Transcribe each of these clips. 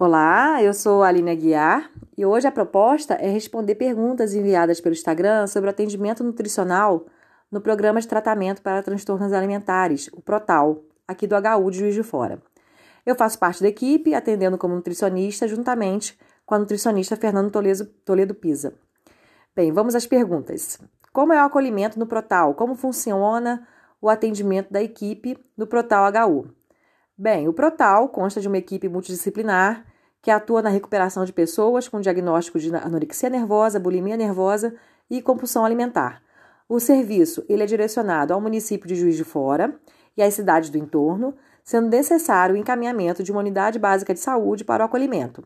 Olá, eu sou a Aline Aguiar e hoje a proposta é responder perguntas enviadas pelo Instagram sobre o atendimento nutricional no Programa de Tratamento para Transtornos Alimentares, o PROTAL, aqui do HU de Juiz de Fora. Eu faço parte da equipe, atendendo como nutricionista, juntamente com a nutricionista Fernando Toledo, Toledo Pisa. Bem, vamos às perguntas. Como é o acolhimento no PROTAL? Como funciona o atendimento da equipe no PROTAL HU? Bem, o PROTAL consta de uma equipe multidisciplinar que atua na recuperação de pessoas com diagnóstico de anorexia nervosa, bulimia nervosa e compulsão alimentar. O serviço ele é direcionado ao município de Juiz de Fora e às cidades do entorno, sendo necessário o encaminhamento de uma unidade básica de saúde para o acolhimento.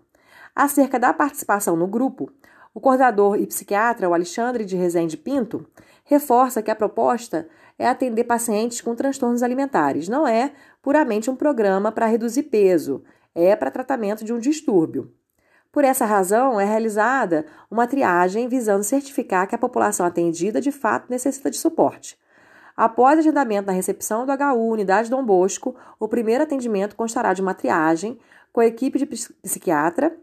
Acerca da participação no grupo, o coordenador e psiquiatra, o Alexandre de Rezende Pinto, reforça que a proposta é atender pacientes com transtornos alimentares, não é puramente um programa para reduzir peso, é para tratamento de um distúrbio. Por essa razão, é realizada uma triagem visando certificar que a população atendida de fato necessita de suporte. Após agendamento na recepção do HU Unidade Dom Bosco, o primeiro atendimento constará de uma triagem com a equipe de psiquiatra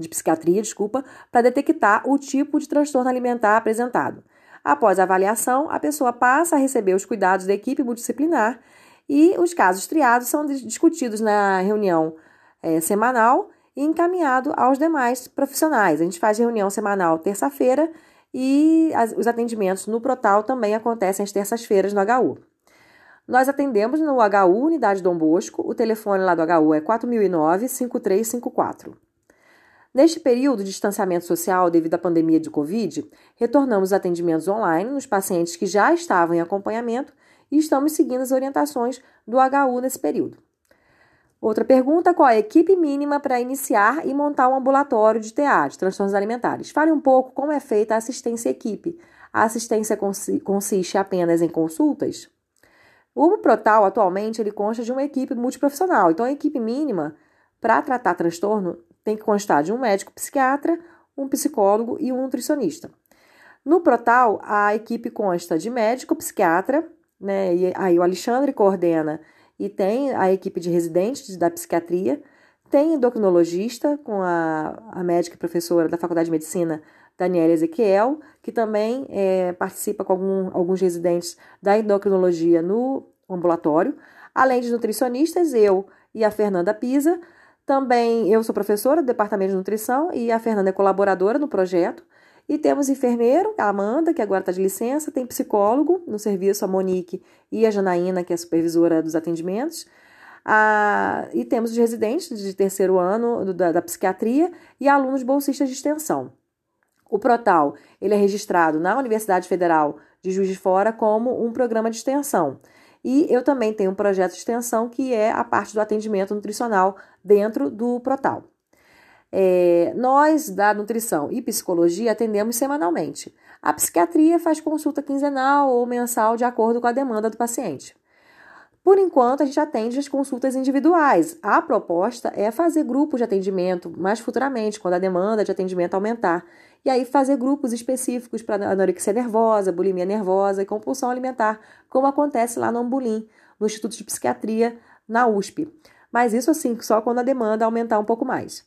de psiquiatria, desculpa, para detectar o tipo de transtorno alimentar apresentado. Após a avaliação, a pessoa passa a receber os cuidados da equipe multidisciplinar e os casos triados são discutidos na reunião é, semanal e encaminhado aos demais profissionais. A gente faz reunião semanal terça-feira e as, os atendimentos no Protal também acontecem às terças-feiras no HU. Nós atendemos no HU Unidade Dom Bosco, o telefone lá do HU é 4009-5354. Neste período de distanciamento social devido à pandemia de Covid, retornamos os atendimentos online nos pacientes que já estavam em acompanhamento e estamos seguindo as orientações do HU nesse período. Outra pergunta: qual é a equipe mínima para iniciar e montar um ambulatório de TA, de transtornos alimentares? Fale um pouco como é feita a assistência equipe. A assistência consiste apenas em consultas? O Protal, atualmente, ele consta de uma equipe multiprofissional. Então, a equipe mínima para tratar transtorno tem que constar de um médico psiquiatra, um psicólogo e um nutricionista. No Protal, a equipe consta de médico, psiquiatra, né? E aí o Alexandre coordena e tem a equipe de residentes da psiquiatria, tem endocrinologista com a, a médica e professora da Faculdade de Medicina, Daniela Ezequiel, que também é, participa com algum, alguns residentes da endocrinologia no ambulatório, além de nutricionistas, eu e a Fernanda Pisa, também eu sou professora do Departamento de Nutrição e a Fernanda é colaboradora no projeto. E temos enfermeiro, a Amanda, que agora está de licença, tem psicólogo no serviço, a Monique e a Janaína, que é supervisora dos atendimentos. Ah, e temos os residentes de terceiro ano da, da psiquiatria e alunos bolsistas de extensão. O Protal ele é registrado na Universidade Federal de Juiz de Fora como um programa de extensão. E eu também tenho um projeto de extensão que é a parte do atendimento nutricional dentro do Protal. É, nós, da nutrição e psicologia, atendemos semanalmente. A psiquiatria faz consulta quinzenal ou mensal de acordo com a demanda do paciente. Por enquanto, a gente atende as consultas individuais. A proposta é fazer grupos de atendimento mais futuramente, quando a demanda de atendimento aumentar. E aí fazer grupos específicos para anorexia nervosa, bulimia nervosa e compulsão alimentar, como acontece lá no Ambulim, no Instituto de Psiquiatria, na USP. Mas isso assim, só quando a demanda aumentar um pouco mais.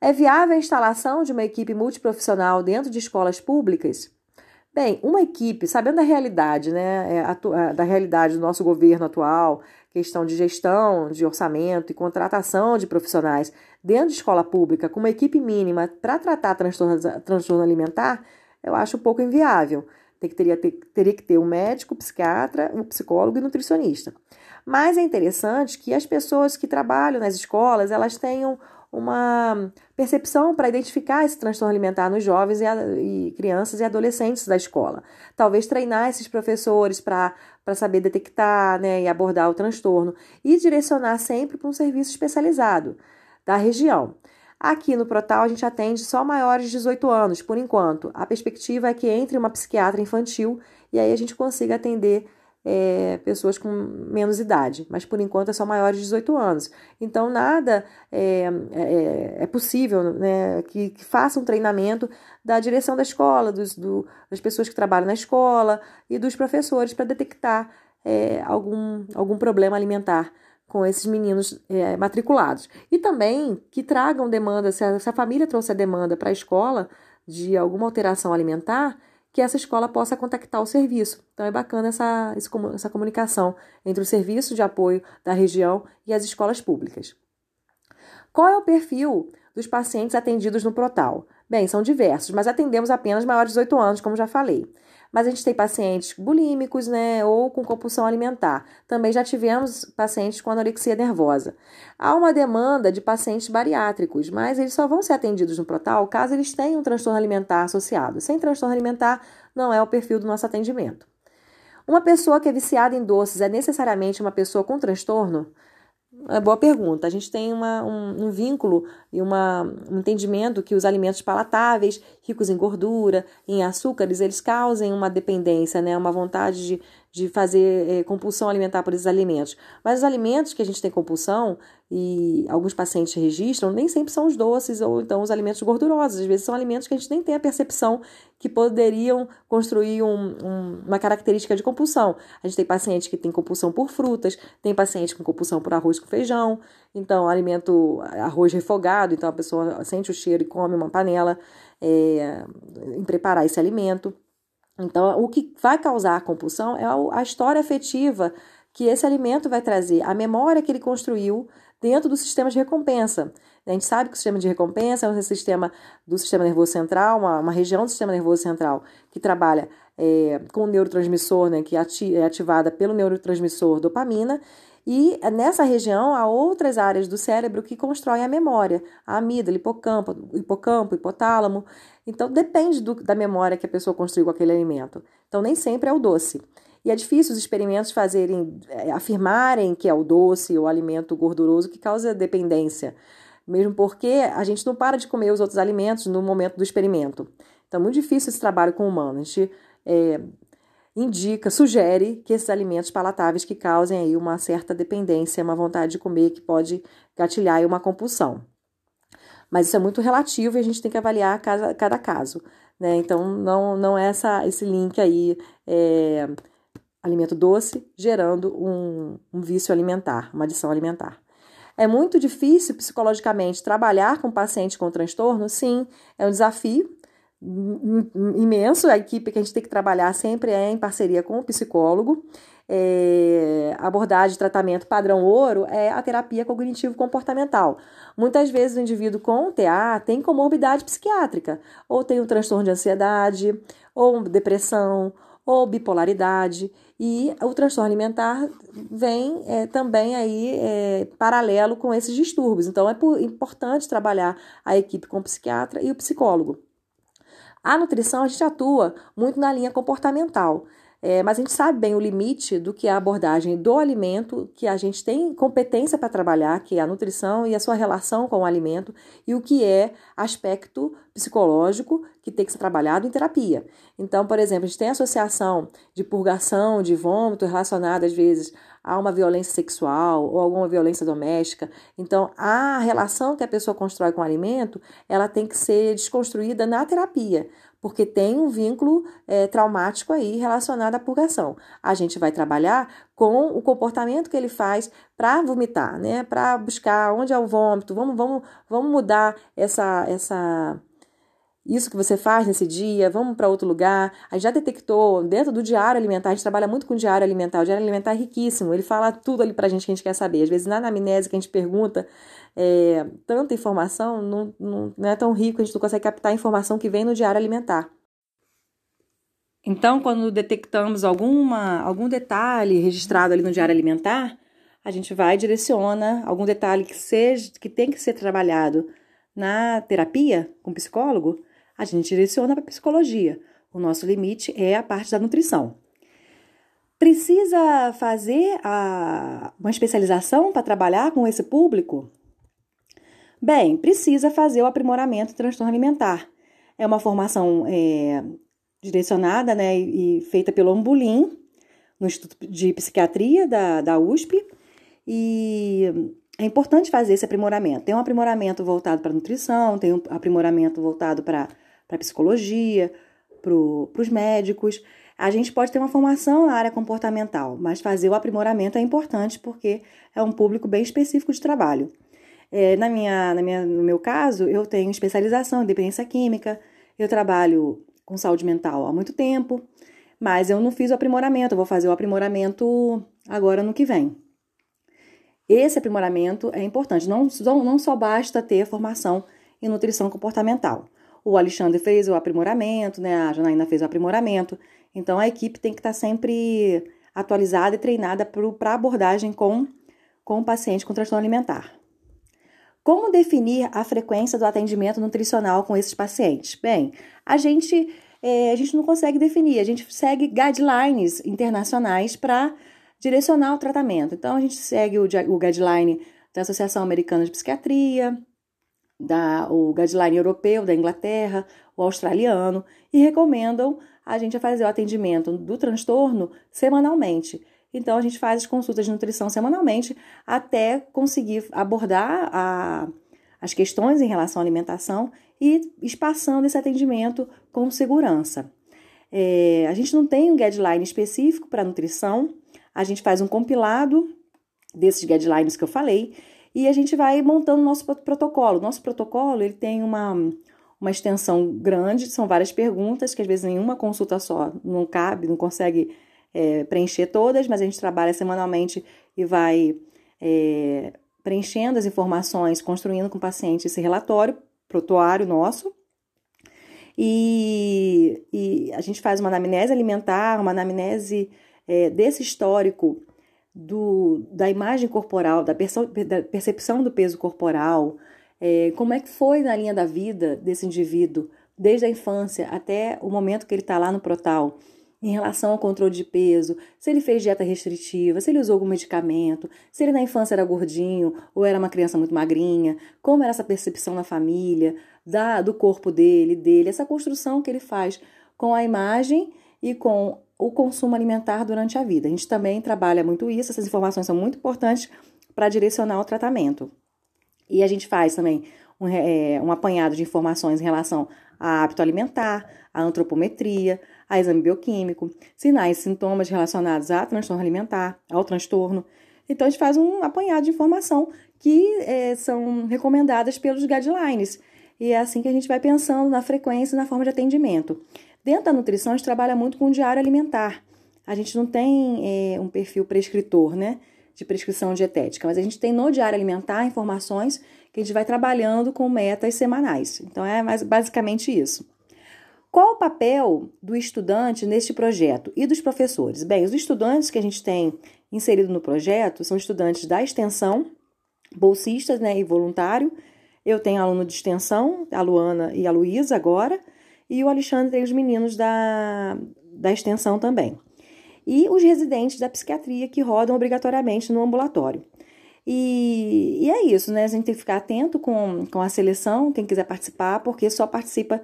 É viável a instalação de uma equipe multiprofissional dentro de escolas públicas? Bem, uma equipe, sabendo da realidade, né, é, da realidade do nosso governo atual, questão de gestão, de orçamento e contratação de profissionais dentro de escola pública, com uma equipe mínima para tratar transtorno, transtorno alimentar, eu acho um pouco inviável. Teria, ter, teria que ter um médico, psiquiatra, um psicólogo e nutricionista. Mas é interessante que as pessoas que trabalham nas escolas, elas tenham uma percepção para identificar esse transtorno alimentar nos jovens e, a, e, crianças e adolescentes da escola. Talvez treinar esses professores para saber detectar né, e abordar o transtorno e direcionar sempre para um serviço especializado da região. Aqui no Protal a gente atende só maiores de 18 anos, por enquanto. A perspectiva é que entre uma psiquiatra infantil e aí a gente consiga atender é, pessoas com menos idade, mas por enquanto é só maiores de 18 anos. Então, nada é, é, é possível né, que, que, faça um treinamento da direção da escola, dos, do, das pessoas que trabalham na escola e dos professores para detectar é, algum, algum problema alimentar com esses meninos é, matriculados. E também que tragam demanda, se a, se a família trouxe a demanda para a escola de alguma alteração alimentar, que essa escola possa contactar o serviço. Então é bacana essa, essa comunicação entre o serviço de apoio da região e as escolas públicas. Qual é o perfil dos pacientes atendidos no Protal? Bem, são diversos, mas atendemos apenas maiores de 18 anos, como já falei. Mas a gente tem pacientes bulímicos, né, ou com compulsão alimentar. Também já tivemos pacientes com anorexia nervosa. Há uma demanda de pacientes bariátricos, mas eles só vão ser atendidos no Protal caso eles tenham um transtorno alimentar associado. Sem transtorno alimentar, não é o perfil do nosso atendimento. Uma pessoa que é viciada em doces é necessariamente uma pessoa com transtorno? É boa pergunta. A gente tem uma, um, um, vínculo e uma, um entendimento que os alimentos palatáveis, ricos em gordura, em açúcares, eles causem uma dependência, né? uma vontade de, de fazer é, compulsão alimentar por esses alimentos. Mas os alimentos que a gente tem compulsão, e alguns pacientes registram, nem sempre são os doces ou então os alimentos gordurosos. Às vezes são alimentos que a gente nem tem a percepção que poderiam construir um, um, uma característica de compulsão. A gente tem pacientes que têm compulsão por frutas, tem paciente com compulsão por arroz com feijão, então alimento arroz refogado, então a pessoa sente o cheiro e come uma panela é, em preparar esse alimento. Então, o que vai causar a compulsão é a história afetiva que esse alimento vai trazer, a memória que ele construiu dentro do sistema de recompensa. A gente sabe que o sistema de recompensa é um sistema do sistema nervoso central, uma, uma região do sistema nervoso central que trabalha é, com o neurotransmissor, né, que é ativada pelo neurotransmissor dopamina, e nessa região há outras áreas do cérebro que constroem a memória, a amígdala, hipocampo, hipocampo hipotálamo. Então depende do, da memória que a pessoa construiu com aquele alimento. Então nem sempre é o doce. E é difícil os experimentos fazerem, é, afirmarem que é o doce ou o alimento gorduroso que causa dependência, mesmo porque a gente não para de comer os outros alimentos no momento do experimento. Então é muito difícil esse trabalho com humanos. A gente é, indica, sugere que esses alimentos palatáveis que causem aí uma certa dependência, uma vontade de comer que pode gatilhar aí uma compulsão. Mas isso é muito relativo e a gente tem que avaliar cada, cada caso. Né? Então, não, não é essa, esse link aí é, alimento doce, gerando um, um vício alimentar, uma adição alimentar. É muito difícil psicologicamente trabalhar com paciente com transtorno? Sim, é um desafio imenso. A equipe que a gente tem que trabalhar sempre é em parceria com o psicólogo. É, abordagem de tratamento padrão ouro é a terapia cognitivo-comportamental. Muitas vezes o indivíduo com TA tem comorbidade psiquiátrica, ou tem um transtorno de ansiedade, ou depressão, ou bipolaridade. E o transtorno alimentar vem é, também aí é, paralelo com esses distúrbios. Então é por, importante trabalhar a equipe com o psiquiatra e o psicólogo. A nutrição a gente atua muito na linha comportamental. É, mas a gente sabe bem o limite do que é a abordagem do alimento, que a gente tem competência para trabalhar, que é a nutrição e a sua relação com o alimento, e o que é aspecto psicológico que tem que ser trabalhado em terapia. Então, por exemplo, a gente tem associação de purgação, de vômito relacionada às vezes a uma violência sexual ou alguma violência doméstica. Então, a relação que a pessoa constrói com o alimento, ela tem que ser desconstruída na terapia porque tem um vínculo é, traumático aí relacionado à purgação. A gente vai trabalhar com o comportamento que ele faz para vomitar, né? Para buscar onde é o vômito. Vamos, vamos, vamos mudar essa, essa isso que você faz nesse dia, vamos para outro lugar. A gente já detectou dentro do diário alimentar, a gente trabalha muito com diário alimentar. O diário alimentar é riquíssimo, ele fala tudo ali para a gente que a gente quer saber. Às vezes na anamnese que a gente pergunta é, tanta informação, não, não, não é tão rico, a gente não consegue captar a informação que vem no diário alimentar. Então, quando detectamos alguma, algum detalhe registrado ali no diário alimentar, a gente vai e direciona algum detalhe que seja que tem que ser trabalhado na terapia com psicólogo, a gente direciona para psicologia. O nosso limite é a parte da nutrição. Precisa fazer a, uma especialização para trabalhar com esse público? Bem, precisa fazer o aprimoramento do transtorno alimentar. É uma formação é, direcionada né, e feita pelo Ambulim, no Instituto de Psiquiatria da, da USP, e é importante fazer esse aprimoramento. Tem um aprimoramento voltado para nutrição, tem um aprimoramento voltado para psicologia, para os médicos. A gente pode ter uma formação na área comportamental, mas fazer o aprimoramento é importante porque é um público bem específico de trabalho. É, na minha, na minha, no meu caso, eu tenho especialização em dependência química, eu trabalho com saúde mental há muito tempo, mas eu não fiz o aprimoramento, eu vou fazer o aprimoramento agora no que vem. Esse aprimoramento é importante, não, não só basta ter formação em nutrição comportamental. O Alexandre fez o aprimoramento, né? A Janaína fez o aprimoramento. Então a equipe tem que estar sempre atualizada e treinada para abordagem com, com o paciente com transtorno alimentar. Como definir a frequência do atendimento nutricional com esses pacientes? Bem, a gente, é, a gente não consegue definir, a gente segue guidelines internacionais para direcionar o tratamento. Então, a gente segue o, o guideline da Associação Americana de Psiquiatria, da, o guideline europeu da Inglaterra, o australiano, e recomendam a gente fazer o atendimento do transtorno semanalmente. Então, a gente faz as consultas de nutrição semanalmente até conseguir abordar a, as questões em relação à alimentação e espaçando esse atendimento com segurança. É, a gente não tem um guideline específico para nutrição, a gente faz um compilado desses guidelines que eu falei e a gente vai montando o nosso protocolo. Nosso protocolo ele tem uma, uma extensão grande, são várias perguntas que às vezes em uma consulta só não cabe, não consegue é, preencher todas, mas a gente trabalha semanalmente e vai é, preenchendo as informações, construindo com o paciente esse relatório, protuário nosso. E, e a gente faz uma anamnese alimentar, uma anamnese é, desse histórico do, da imagem corporal, da, da percepção do peso corporal, é, como é que foi na linha da vida desse indivíduo, desde a infância até o momento que ele está lá no protal em relação ao controle de peso, se ele fez dieta restritiva, se ele usou algum medicamento, se ele na infância era gordinho ou era uma criança muito magrinha, como era essa percepção na família, da, do corpo dele, dele, essa construção que ele faz com a imagem e com o consumo alimentar durante a vida. A gente também trabalha muito isso, essas informações são muito importantes para direcionar o tratamento. E a gente faz também um, é, um apanhado de informações em relação a hábito alimentar, a antropometria, a exame bioquímico, sinais e sintomas relacionados a transtorno alimentar, ao transtorno. Então, a gente faz um apanhado de informação que é, são recomendadas pelos guidelines. E é assim que a gente vai pensando na frequência e na forma de atendimento. Dentro da nutrição, a gente trabalha muito com o diário alimentar. A gente não tem é, um perfil prescritor, né? De prescrição dietética, mas a gente tem no diário alimentar informações que a gente vai trabalhando com metas semanais. Então, é mais, basicamente isso. Qual o papel do estudante neste projeto e dos professores? Bem, os estudantes que a gente tem inserido no projeto são estudantes da extensão, bolsistas né, e voluntário. Eu tenho aluno de extensão, a Luana e a Luísa agora, e o Alexandre tem os meninos da, da extensão também. E os residentes da psiquiatria que rodam obrigatoriamente no ambulatório. E, e é isso, né? A gente tem que ficar atento com, com a seleção, quem quiser participar, porque só participa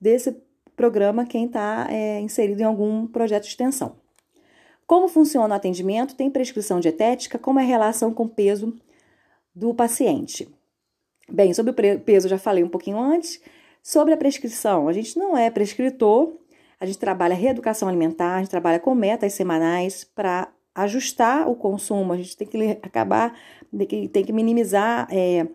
desse programa quem está é, inserido em algum projeto de extensão. Como funciona o atendimento? Tem prescrição dietética? Como é a relação com o peso do paciente? Bem, sobre o peso já falei um pouquinho antes. Sobre a prescrição, a gente não é prescritor, a gente trabalha reeducação alimentar, a gente trabalha com metas semanais para ajustar o consumo, a gente tem que acabar, tem que minimizar é,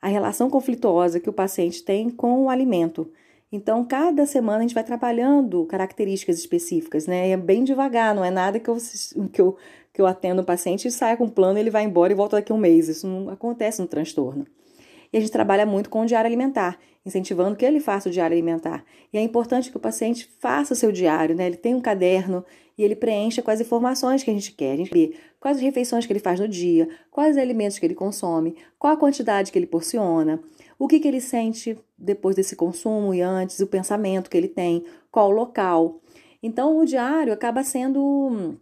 a relação conflituosa que o paciente tem com o alimento. Então, cada semana a gente vai trabalhando características específicas, né? É bem devagar, não é nada que eu, que eu, que eu atendo o paciente e saia com um plano, ele vai embora e volta daqui a um mês. Isso não acontece no transtorno. E a gente trabalha muito com o diário alimentar, incentivando que ele faça o diário alimentar. E é importante que o paciente faça o seu diário, né? Ele tem um caderno e ele preencha as informações que a gente quer. A gente vê quais as refeições que ele faz no dia, quais os alimentos que ele consome, qual a quantidade que ele porciona o que, que ele sente depois desse consumo e antes, o pensamento que ele tem, qual o local. Então, o diário acaba sendo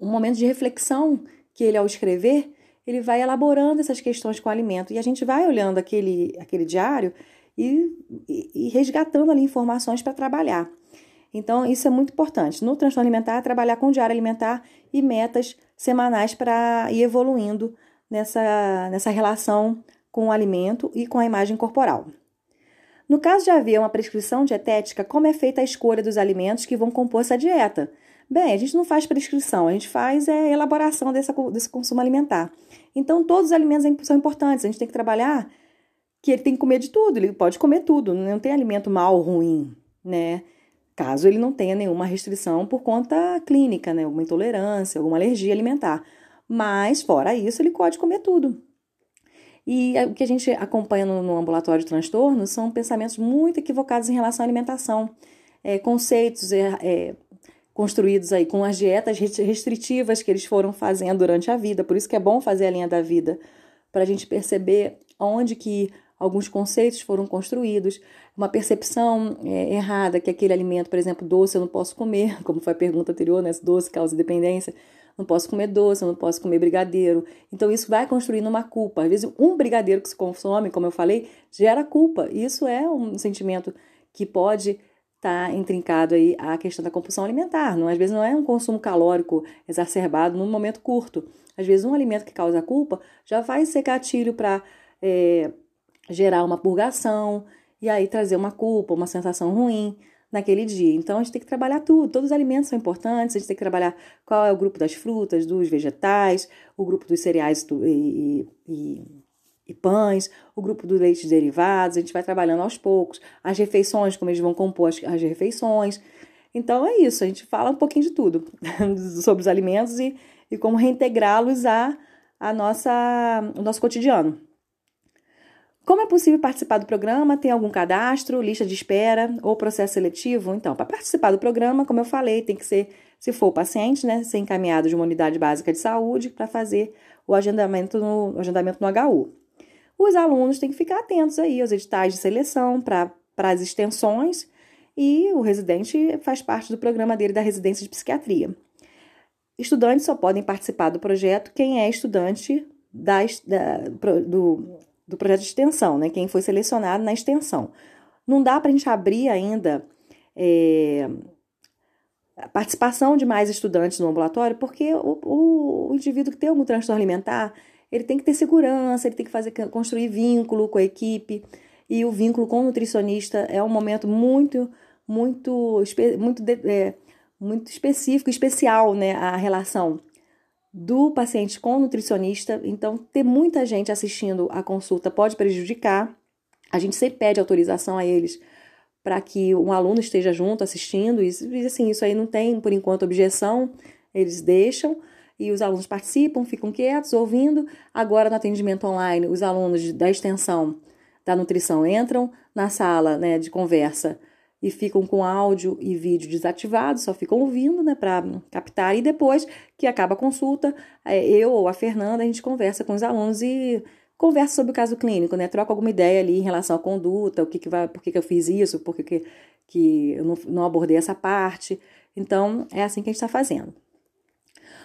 um momento de reflexão que ele, ao escrever, ele vai elaborando essas questões com o alimento. E a gente vai olhando aquele, aquele diário e, e, e resgatando ali informações para trabalhar. Então, isso é muito importante. No transtorno alimentar, trabalhar com diário alimentar e metas semanais para ir evoluindo nessa, nessa relação com o alimento e com a imagem corporal. No caso de haver uma prescrição dietética, como é feita a escolha dos alimentos que vão compor essa dieta? Bem, a gente não faz prescrição, a gente faz é, elaboração dessa, desse consumo alimentar. Então, todos os alimentos são importantes, a gente tem que trabalhar que ele tem que comer de tudo, ele pode comer tudo, não tem alimento mal ou ruim, né? Caso ele não tenha nenhuma restrição por conta clínica, né? Alguma intolerância, alguma alergia alimentar. Mas, fora isso, ele pode comer tudo. E o que a gente acompanha no, no ambulatório de transtorno são pensamentos muito equivocados em relação à alimentação. É, conceitos é, é, construídos aí com as dietas restritivas que eles foram fazendo durante a vida. Por isso que é bom fazer a linha da vida, para a gente perceber onde que alguns conceitos foram construídos, uma percepção é, errada que aquele alimento, por exemplo, doce eu não posso comer, como foi a pergunta anterior, né? Doce causa dependência, não posso comer doce, não posso comer brigadeiro. Então isso vai construindo uma culpa. Às vezes um brigadeiro que se consome, como eu falei, gera culpa. Isso é um sentimento que pode estar tá intrincado aí a questão da compulsão alimentar. Não, às vezes não é um consumo calórico exacerbado num momento curto. Às vezes um alimento que causa culpa já vai ser gatilho para é, gerar uma purgação e aí trazer uma culpa, uma sensação ruim naquele dia. Então a gente tem que trabalhar tudo, todos os alimentos são importantes, a gente tem que trabalhar qual é o grupo das frutas, dos vegetais, o grupo dos cereais e, e, e pães, o grupo dos leites derivados, a gente vai trabalhando aos poucos, as refeições, como eles vão compor as, as refeições. Então é isso, a gente fala um pouquinho de tudo sobre os alimentos e, e como reintegrá-los a, nossa, nosso cotidiano. Como é possível participar do programa? Tem algum cadastro, lista de espera ou processo seletivo? Então, para participar do programa, como eu falei, tem que ser, se for o paciente, né, ser encaminhado de uma unidade básica de saúde para fazer o agendamento no, o agendamento no HU. Os alunos têm que ficar atentos aí aos editais de seleção para as extensões e o residente faz parte do programa dele da residência de psiquiatria. Estudantes só podem participar do projeto quem é estudante da, do do projeto de extensão, né? Quem foi selecionado na extensão. Não dá para a gente abrir ainda é, a participação de mais estudantes no ambulatório, porque o, o, o, indivíduo que tem algum transtorno alimentar, ele tem que ter segurança, ele tem que fazer construir vínculo com a equipe, e o vínculo com o nutricionista é um momento muito, muito, muito, é, muito específico, especial, né? A relação do paciente com nutricionista. Então, ter muita gente assistindo a consulta pode prejudicar. A gente sempre pede autorização a eles para que um aluno esteja junto assistindo. E assim, isso aí não tem, por enquanto, objeção. Eles deixam e os alunos participam, ficam quietos, ouvindo. Agora, no atendimento online, os alunos da extensão da nutrição entram na sala né, de conversa e ficam com áudio e vídeo desativados, só ficam ouvindo, né, para captar. E depois que acaba a consulta, é, eu ou a Fernanda, a gente conversa com os alunos e conversa sobre o caso clínico, né, troca alguma ideia ali em relação à conduta, o que, que vai, por que, que eu fiz isso, por que, que, que eu não, não abordei essa parte. Então, é assim que a gente está fazendo.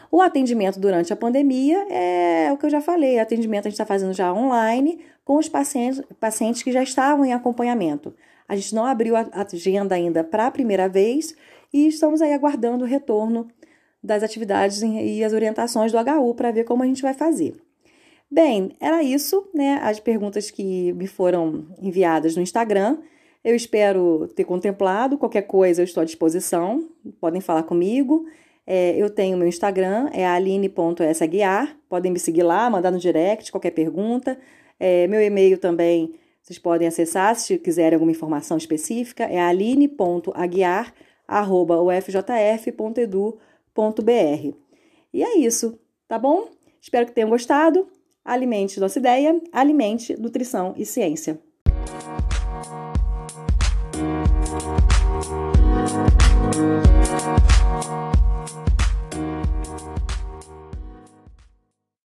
O atendimento durante a pandemia é o que eu já falei, atendimento a gente está fazendo já online com os pacientes, pacientes que já estavam em acompanhamento. A gente não abriu a agenda ainda para a primeira vez e estamos aí aguardando o retorno das atividades e as orientações do HU para ver como a gente vai fazer. Bem, era isso, né? As perguntas que me foram enviadas no Instagram. Eu espero ter contemplado. Qualquer coisa eu estou à disposição. Podem falar comigo. É, eu tenho meu Instagram, é aline.saguiar. Podem me seguir lá, mandar no direct qualquer pergunta. É, meu e-mail também vocês podem acessar se quiserem alguma informação específica, é aline.aguiar.ufjf.edu.br. E é isso, tá bom? Espero que tenham gostado. Alimente nossa ideia, alimente nutrição e ciência.